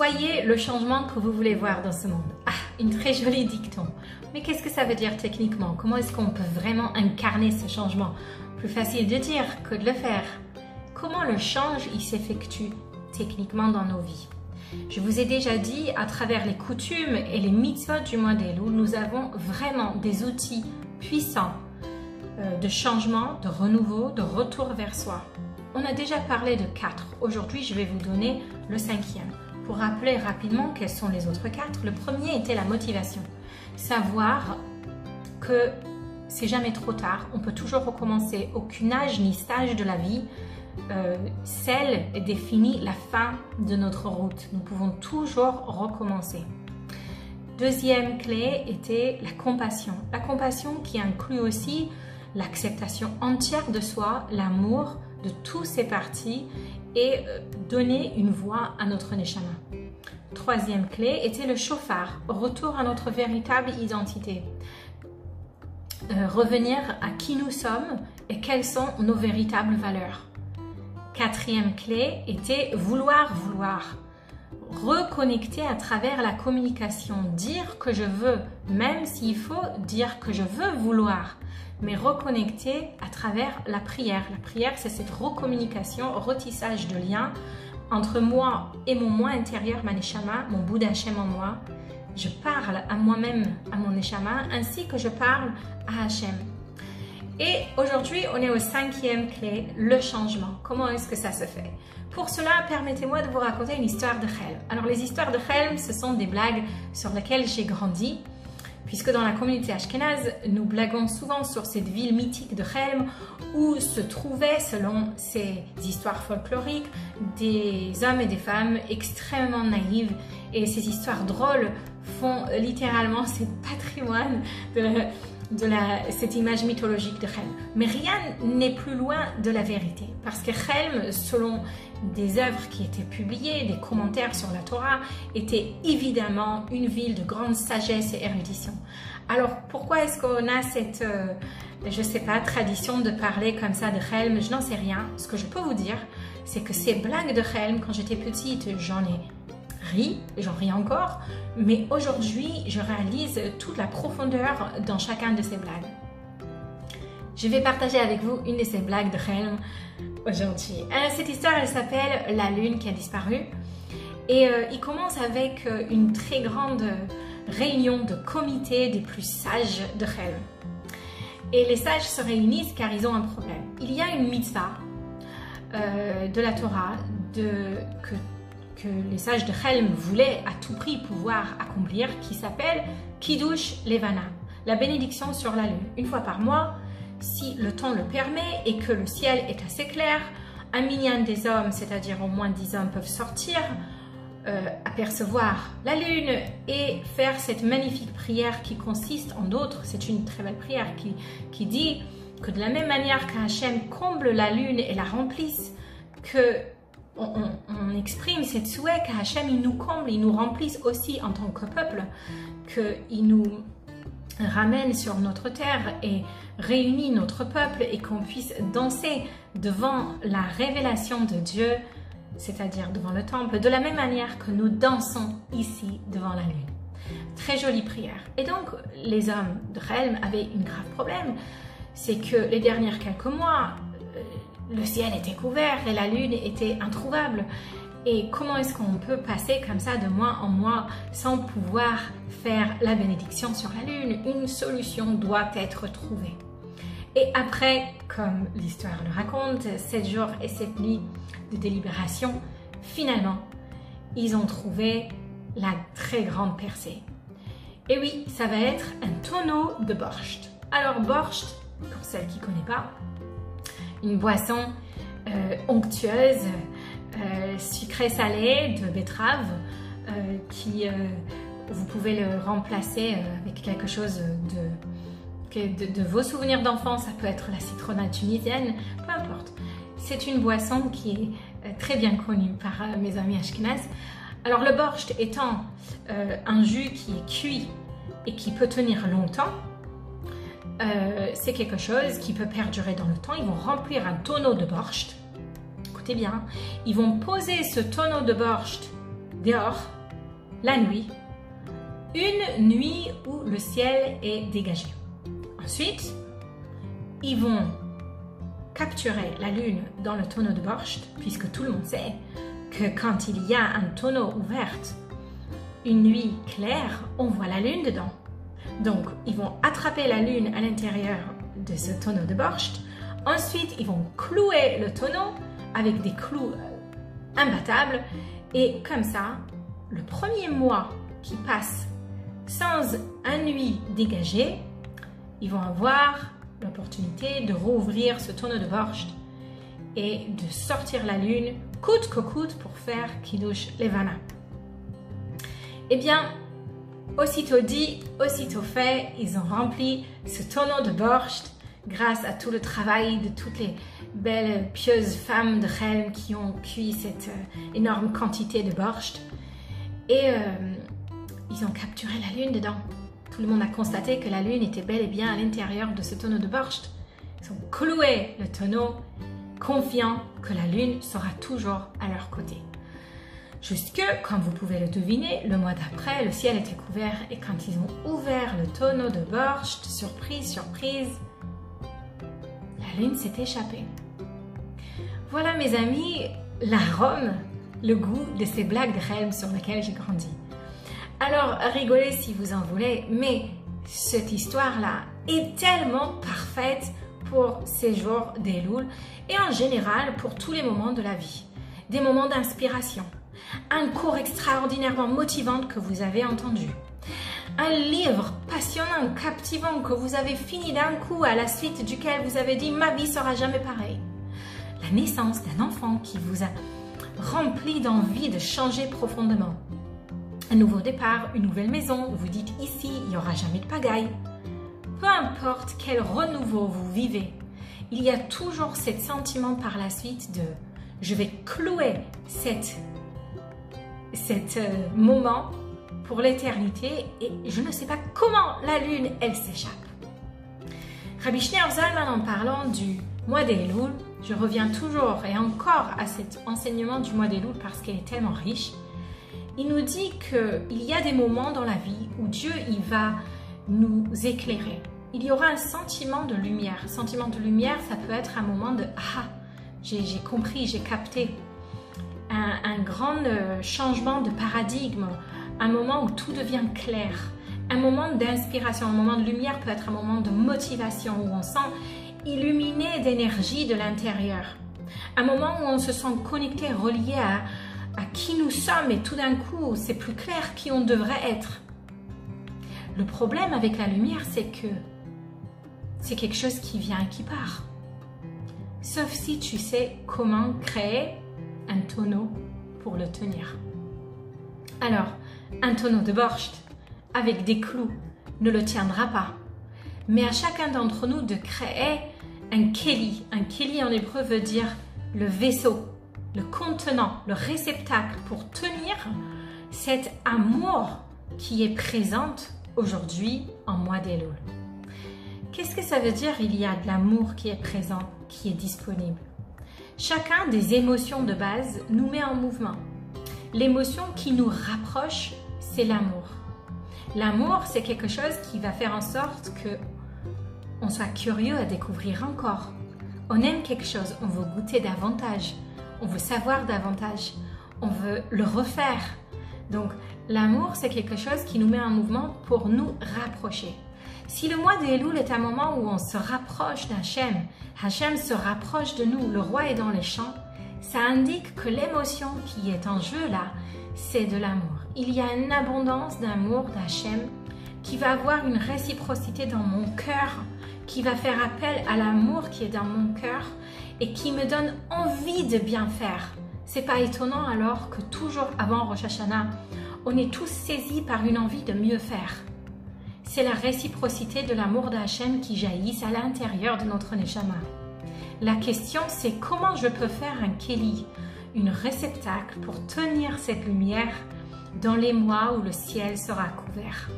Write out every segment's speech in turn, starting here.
Soyez le changement que vous voulez voir dans ce monde. Ah, une très jolie dicton. Mais qu'est-ce que ça veut dire techniquement? Comment est-ce qu'on peut vraiment incarner ce changement? Plus facile de dire que de le faire. Comment le change il s'effectue techniquement dans nos vies? Je vous ai déjà dit, à travers les coutumes et les mitzvot du mois d'Elul, nous avons vraiment des outils puissants euh, de changement, de renouveau, de retour vers soi. On a déjà parlé de quatre. Aujourd'hui, je vais vous donner le cinquième. Pour rappeler rapidement quels sont les autres quatre, le premier était la motivation. Savoir que c'est jamais trop tard, on peut toujours recommencer. Aucun âge ni stage de la vie euh, celle définit la fin de notre route. Nous pouvons toujours recommencer. Deuxième clé était la compassion. La compassion qui inclut aussi l'acceptation entière de soi, l'amour de tous ses parties et euh, donner une voix à notre neshama. Troisième clé était le chauffard, retour à notre véritable identité. Euh, revenir à qui nous sommes et quelles sont nos véritables valeurs. Quatrième clé était vouloir vouloir. Reconnecter à travers la communication, dire que je veux, même s'il faut dire que je veux vouloir mais reconnecter à travers la prière. La prière, c'est cette recommunication, retissage de liens entre moi et mon moi intérieur, ma neshama, mon Bouddha Hashem en moi. Je parle à moi-même, à mon neshama, ainsi que je parle à Hashem. Et aujourd'hui, on est au cinquième clé, le changement. Comment est-ce que ça se fait? Pour cela, permettez-moi de vous raconter une histoire de Chelm. Alors, les histoires de Chelm, ce sont des blagues sur lesquelles j'ai grandi puisque dans la communauté ashkénaze, nous blaguons souvent sur cette ville mythique de Helm où se trouvaient, selon ces histoires folkloriques, des hommes et des femmes extrêmement naïves. Et ces histoires drôles font littéralement ce patrimoine de, de la, cette image mythologique de Helm. Mais rien n'est plus loin de la vérité, parce que Helm, selon des œuvres qui étaient publiées, des commentaires sur la Torah, était évidemment une ville de grande sagesse et érudition. Alors pourquoi est-ce qu'on a cette, euh, je sais pas, tradition de parler comme ça de Helm Je n'en sais rien. Ce que je peux vous dire, c'est que ces blagues de Helm, quand j'étais petite, j'en ai j'en ris encore, mais aujourd'hui, je réalise toute la profondeur dans chacun de ces blagues. Je vais partager avec vous une de ces blagues de Helm aujourd'hui. Euh, cette histoire, elle s'appelle La lune qui a disparu. Et euh, il commence avec euh, une très grande réunion de comité des plus sages de Helm. Et les sages se réunissent car ils ont un problème. Il y a une mitzvah de la Torah de, que que les sages de Helm voulaient à tout prix pouvoir accomplir, qui s'appelle Kiddush Levana, la bénédiction sur la lune. Une fois par mois, si le temps le permet et que le ciel est assez clair, un million des hommes, c'est-à-dire au moins dix hommes, peuvent sortir, euh, apercevoir la lune et faire cette magnifique prière qui consiste en d'autres, c'est une très belle prière qui, qui dit que de la même manière qu'Hachem comble la lune et la remplisse, que on, exprime cette souhait qu'Hachem nous comble, il nous remplisse aussi en tant que peuple, qu'il nous ramène sur notre terre et réunit notre peuple et qu'on puisse danser devant la révélation de Dieu, c'est-à-dire devant le temple, de la même manière que nous dansons ici devant la lune. Très jolie prière. Et donc, les hommes de Helm avaient un grave problème, c'est que les dernières quelques mois, le ciel était couvert et la lune était introuvable. Et comment est-ce qu'on peut passer comme ça de mois en mois sans pouvoir faire la bénédiction sur la lune? Une solution doit être trouvée. Et après, comme l'histoire le raconte, sept jours et sept nuits de délibération, finalement, ils ont trouvé la très grande percée. Et oui, ça va être un tonneau de borscht. Alors borscht, pour celle qui ne connaît pas, une boisson euh, onctueuse, euh, sucrée-salée de betterave, euh, qui vous pouvez le remplacer avec quelque chose de, vos souvenirs d'enfance. Ça peut être la citronnade tunisienne, peu importe. C'est une boisson qui est très bien connue par mes amis ashkenaz. Alors le borscht étant un jus qui est cuit et qui peut tenir longtemps, euh, c'est quelque chose qui peut perdurer dans le temps. Ils vont remplir un tonneau de borscht. Écoutez bien, ils vont poser ce tonneau de borscht dehors, la nuit, une nuit où le ciel est dégagé. Ensuite, ils vont capturer la lune dans le tonneau de borscht, puisque tout le monde sait que quand il y a un tonneau ouvert, une nuit claire, on voit la lune dedans. Donc, ils vont attraper la lune à l'intérieur de ce tonneau de borscht. Ensuite, ils vont clouer le tonneau avec des clous euh, imbattables. Et comme ça, le premier mois qui passe sans un nuit dégagé, ils vont avoir l'opportunité de rouvrir ce tonneau de borscht et de sortir la lune coûte que coûte pour faire Kiddush Levana. Eh bien, aussitôt dit, aussitôt fait, ils ont rempli ce tonneau de borscht grâce à tout le travail de toutes les belles pieuses femmes de Helm qui ont cuit cette euh, énorme quantité de borscht. Et euh, ils ont capturé la lune dedans. Tout le monde a constaté que la lune était bel et bien à l'intérieur de ce tonneau de borscht. Ils ont cloué le tonneau, confiants que la lune sera toujours à leur côté. Jusque, comme vous pouvez le deviner, le mois d'après, le ciel était couvert et quand ils ont ouvert le tonneau de borscht, surprise, surprise, la lune s'est échappée. Voilà mes amis, l'arôme, le goût de ces blagues de Helm sur lesquelles j'ai grandi. Alors, rigolez si vous en voulez, mais cette histoire-là est tellement parfaite pour ces jours d'Elul et en général pour tous les moments de la vie. Des moments d'inspiration, un cours extraordinairement motivant que vous avez entendu, un livre passionnant, captivant que vous avez fini d'un coup à la suite duquel vous avez dit ma vie sera jamais pareille, la naissance d'un enfant qui vous a rempli d'envie de changer profondément. Un nouveau départ, une nouvelle maison, vous dites ici, il n'y aura jamais de pagaille. Peu importe quel renouveau vous vivez, il y a toujours ce sentiment par la suite de je vais clouer cet euh, moment pour l'éternité et je ne sais pas comment la lune, elle s'échappe. Rabbi Zalman, en parlant du mois des Louls, je reviens toujours et encore à cet enseignement du mois des Louls parce qu'il est tellement riche il nous dit qu'il y a des moments dans la vie où Dieu il va nous éclairer. Il y aura un sentiment de lumière. Sentiment de lumière, ça peut être un moment de ah, j'ai compris, j'ai capté. Un, grand euh, changement de paradigme, un moment où tout devient clair, un moment d'inspiration, un moment de lumière peut être un moment de motivation où on sent illuminé d'énergie de l'intérieur. Un moment où on se sent connecté, relié à, à qui nous sommes et tout d'un coup, c'est plus clair qui on devrait être. Le problème avec la lumière, c'est que c'est quelque chose qui vient et qui part. Sauf si tu sais comment créer tonneau pour le tenir. Alors, un tonneau de borscht avec des clous ne le tiendra pas. Mais à chacun d'entre nous de créer un keli. Un keli en hébreu veut dire le vaisseau le contenant, le réceptacle pour tenir cet amour qui est présente aujourd'hui en moi d'Elul. Qu'est-ce que ça veut dire il y a de l'amour qui est présent, qui est disponible? Chacun des émotions de base nous met en mouvement. L'émotion qui nous rapproche, c'est l'amour. L'amour, c'est quelque chose qui va faire en sorte que on soit curieux à découvrir encore. On aime quelque chose, on veut goûter davantage on veut savoir davantage, on veut le refaire. Donc l'amour, c'est quelque chose qui nous met en mouvement pour nous rapprocher. Si le mois d'Elul est un moment où on se rapproche d'Hachem, Hachem se rapproche de nous, le roi est dans les champs, ça indique que l'émotion qui est en jeu là, c'est de l'amour. Il y a une abondance d'amour d'Hachem qui va avoir une réciprocité dans mon cœur, qui va faire appel à l'amour qui est dans mon cœur et qui me donne envie de bien faire. C'est pas étonnant alors que toujours avant Rosh Hashanah, on est tous saisis par une envie de mieux faire. C'est la réciprocité de l'amour d'Hachem qui jaillisse à l'intérieur de notre Neshama. La question c'est comment je peux faire un Keli, une réceptacle pour tenir cette lumière dans les mois où le ciel sera couvert.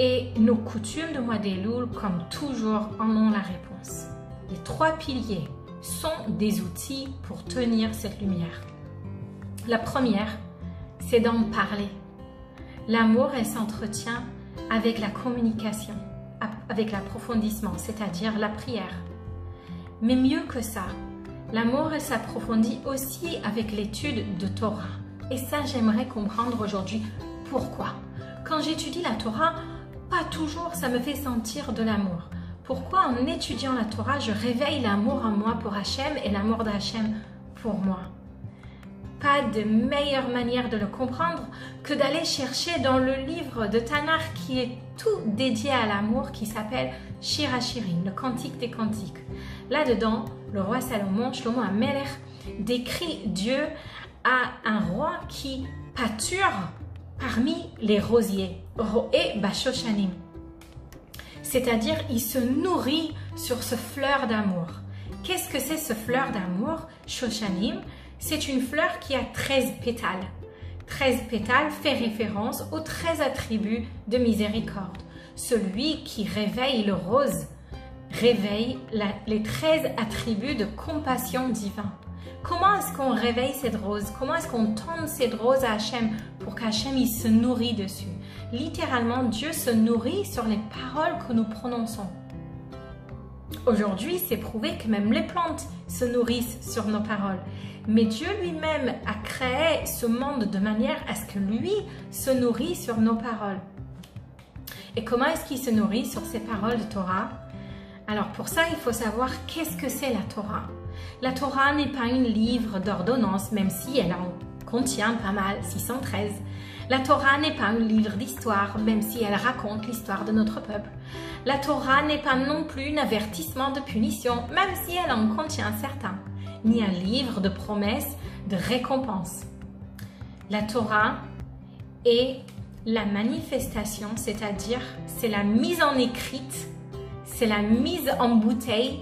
Et nos coutumes de mois d'Elul, comme toujours, en ont la réponse. Les trois piliers sont des outils pour tenir cette lumière. La première, c'est d'en parler. L'amour, elle s'entretient avec la communication, avec l'approfondissement, c'est-à-dire la prière. Mais mieux que ça, l'amour s'approfondit aussi avec l'étude de Torah. Et ça, j'aimerais comprendre aujourd'hui pourquoi. Quand j'étudie la Torah, pas toujours ça me fait sentir de l'amour. Pourquoi en étudiant la Torah, je réveille l'amour en moi pour Hachem et l'amour d'Hachem pour moi? Pas de meilleure manière de le comprendre que d'aller chercher dans le livre de Tanakh qui est tout dédié à l'amour qui s'appelle Shirachirim, le cantique des cantiques. Là-dedans, le roi Salomon, Shlomo Amelech, décrit Dieu à un roi qui pâture parmi les rosiers, et Bashoshanim. C'est-à-dire, il se nourrit sur ce fleur d'amour. Qu'est-ce que c'est ce fleur d'amour Shoshanim, c'est une fleur qui a 13 pétales. 13 pétales fait référence aux 13 attributs de miséricorde. Celui qui réveille le rose réveille les 13 attributs de compassion divin. Comment est-ce qu'on réveille cette rose? Comment est-ce qu'on tend cette rose à Hachem pour qu'Hachem se nourrit dessus? Littéralement, Dieu se nourrit sur les paroles que nous prononçons. Aujourd'hui, c'est prouvé que même les plantes se nourrissent sur nos paroles. Mais Dieu lui-même a créé ce monde de manière à ce que lui se nourrit sur nos paroles. Et comment est-ce qu'il se nourrit sur ces paroles de Torah? Alors pour ça, il faut savoir qu'est-ce que c'est la Torah. La Torah n'est pas un livre d'ordonnance, même si elle en contient pas mal, 613. La Torah n'est pas un livre d'histoire, même si elle raconte l'histoire de notre peuple. La Torah n'est pas non plus un avertissement de punition, même si elle en contient certains, ni un livre de promesses, de récompenses. La Torah est la manifestation, c'est-à-dire c'est la mise en écrite, c'est la mise en bouteille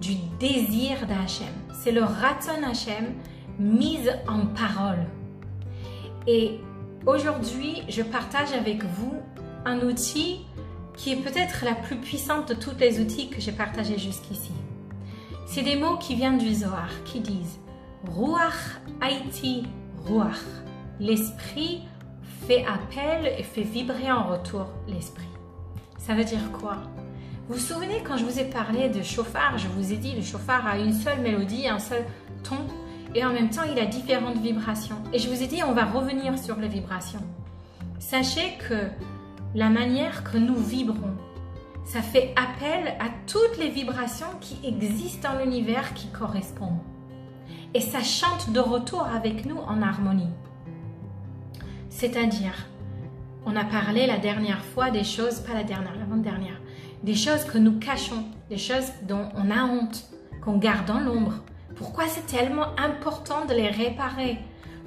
du désir d'Hachem. C'est le raton Hachem mise en parole. Et aujourd'hui, je partage avec vous un outil qui est peut-être la plus puissante de tous les outils que j'ai partagés jusqu'ici. C'est des mots qui viennent du Zohar qui disent Ruach Haïti Ruach. L'esprit fait appel et fait vibrer en retour l'esprit. Ça veut dire quoi? Vous vous souvenez quand je vous ai parlé de chauffard, je vous ai dit le chauffard a une seule mélodie, un seul ton? Et en même temps il a différentes vibrations. Et je vous ai dit on va revenir sur les vibrations. Sachez que la manière que nous vibrons, ça fait appel à toutes les vibrations qui existent dans l'univers qui correspondent. Et ça chante de retour avec nous en harmonie. C'est-à-dire, on a parlé la dernière fois des choses, pas la dernière, l'avant-dernière, des choses que nous cachons, des choses dont on a honte, qu'on garde dans l'ombre. Pourquoi c'est tellement important de les réparer?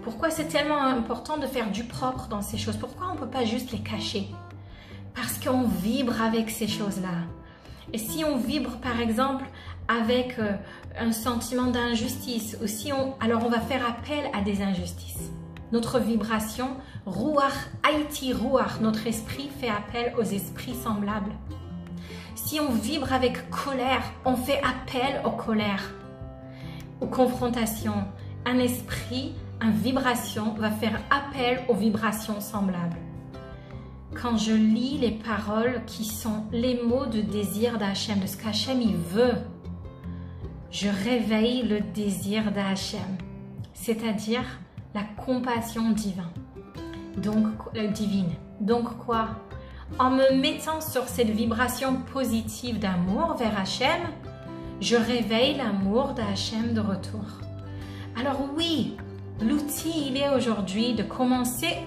Pourquoi c'est tellement important de faire du propre dans ces choses? Pourquoi on ne peut pas juste les cacher? Parce qu'on vibre avec ces choses-là. Et si on vibre par exemple avec euh, un sentiment d'injustice, ou si on, alors on va faire appel à des injustices. Notre vibration, Ruach, Haïti Ruach, notre esprit fait appel aux esprits semblables. Si on vibre avec colère, on fait appel aux colères, aux confrontations. Un esprit, une vibration va faire appel aux vibrations semblables. Quand je lis les paroles qui sont les mots de désir d'Hachem, de ce qu'Hachem il veut, je réveille le désir d'Hachem, c'est-à-dire la compassion divine. Donc, euh, divine. Donc quoi? En me mettant sur cette vibration positive d'amour vers Hachem, je réveille l'amour d'Hachem de retour. Alors oui, l'outil, il est aujourd'hui de commencer,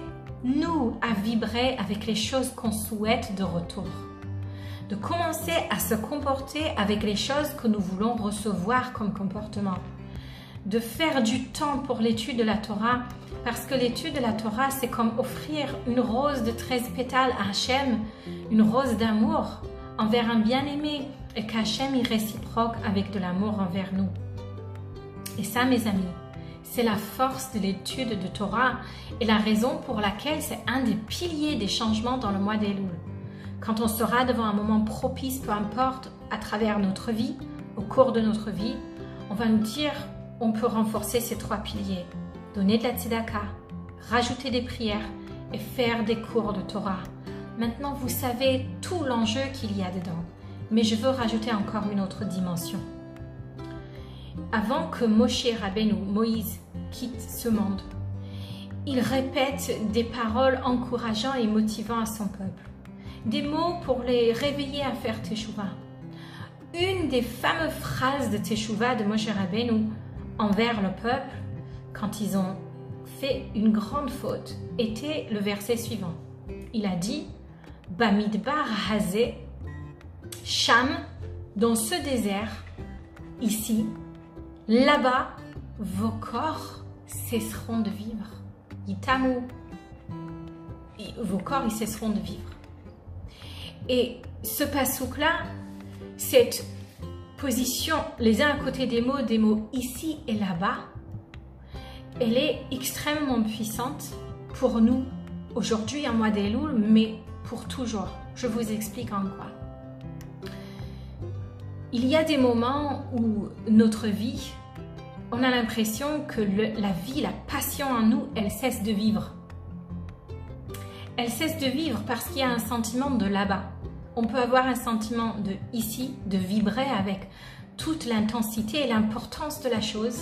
nous, à vibrer avec les choses qu'on souhaite de retour. De commencer à se comporter avec les choses que nous voulons recevoir comme comportement. De faire du temps pour l'étude de la Torah parce que l'étude de la Torah, c'est comme offrir une rose de 13 pétales à Hachem, une rose d'amour envers un bien-aimé, et qu'Hachem est réciproque avec de l'amour envers nous. Et ça, mes amis, c'est la force de l'étude de Torah et la raison pour laquelle c'est un des piliers des changements dans le mois d'Elul. Quand on sera devant un moment propice, peu importe, à travers notre vie, au cours de notre vie, on va nous dire on peut renforcer ces trois piliers donner de la tzedaka, rajouter des prières et faire des cours de Torah. Maintenant, vous savez tout l'enjeu qu'il y a dedans. Mais je veux rajouter encore une autre dimension. Avant que Moshe Rabbeinu, Moïse, quitte ce monde, il répète des paroles encourageantes et motivant à son peuple. Des mots pour les réveiller à faire Teshuvah. Une des fameuses phrases de Teshuvah de Moshe Rabbeinu envers le peuple, quand ils ont fait une grande faute, était le verset suivant. Il a dit Bamidbar Hazé, Sham, dans ce désert, ici, là-bas, vos corps cesseront de vivre. Itamu, vos corps ils cesseront de vivre. Et ce pasouk-là, cette position les uns à côté des mots, des mots ici et là-bas, elle est extrêmement puissante pour nous aujourd'hui en mois d'Elul, mais pour toujours. Je vous explique en quoi. Il y a des moments où notre vie, on a l'impression que la vie, la passion en nous, elle cesse de vivre. Elle cesse de vivre parce qu'il y a un sentiment de là-bas. On peut avoir un sentiment de ici, de vibrer avec toute l'intensité et l'importance de la chose.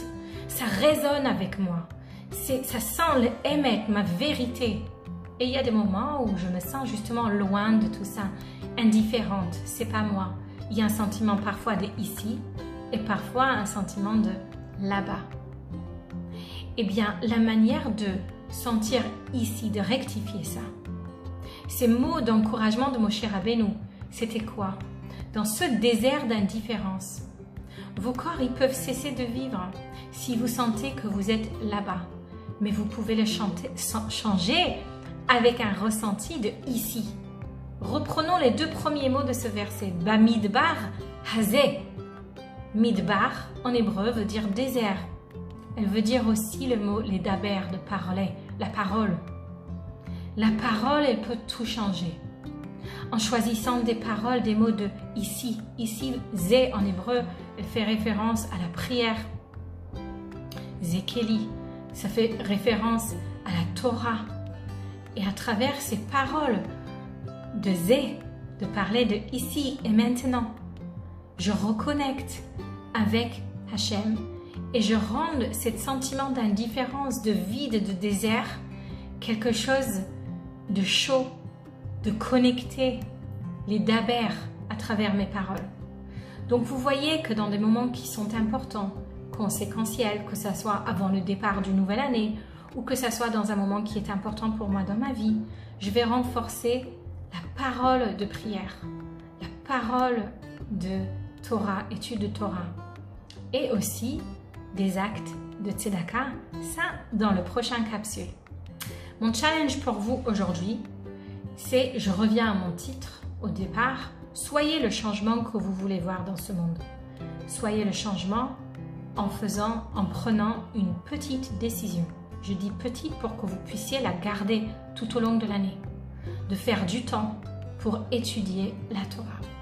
Ça résonne avec moi. Ça sent émettre ma vérité. Et il y a des moments où je me sens justement loin de tout ça, indifférente. C'est pas moi. Il y a un sentiment parfois de ici et parfois un sentiment de là-bas. Eh bien, la manière de sentir ici, de rectifier ça, ces mots d'encouragement de Moshe Rabbeinu, c'était quoi? Dans ce désert d'indifférence, vos corps, ils peuvent cesser de vivre si vous sentez que vous êtes là-bas. Mais vous pouvez le chanter, changer avec un ressenti de ici. Reprenons les deux premiers mots de ce verset. Bamidbar, hazé. Midbar, en hébreu, veut dire désert. Elle veut dire aussi le mot les daber, de parler, la parole. La parole, elle peut tout changer. En choisissant des paroles, des mots de ici, ici, zé en hébreu, elle fait référence à la prière. Zekeli, ça fait référence à la Torah. Et à travers ces paroles de zé, de parler de ici et maintenant, je reconnecte avec Hachem et je rends ce sentiment d'indifférence, de vide, de désert, quelque chose de chaud, de connecter les daber à travers mes paroles. Donc vous voyez que dans des moments qui sont importants, conséquentiels, que ce soit avant le départ d'une nouvelle année ou que ce soit dans un moment qui est important pour moi dans ma vie, je vais renforcer la parole de prière, la parole de Torah, étude de Torah, et aussi des actes de Tzedaka, ça dans le prochain capsule. Mon challenge pour vous aujourd'hui, c'est, je reviens à mon titre au départ, soyez le changement que vous voulez voir dans ce monde. Soyez le changement en faisant, en prenant une petite décision. Je dis petite pour que vous puissiez la garder tout au long de l'année. De faire du temps pour étudier la Torah.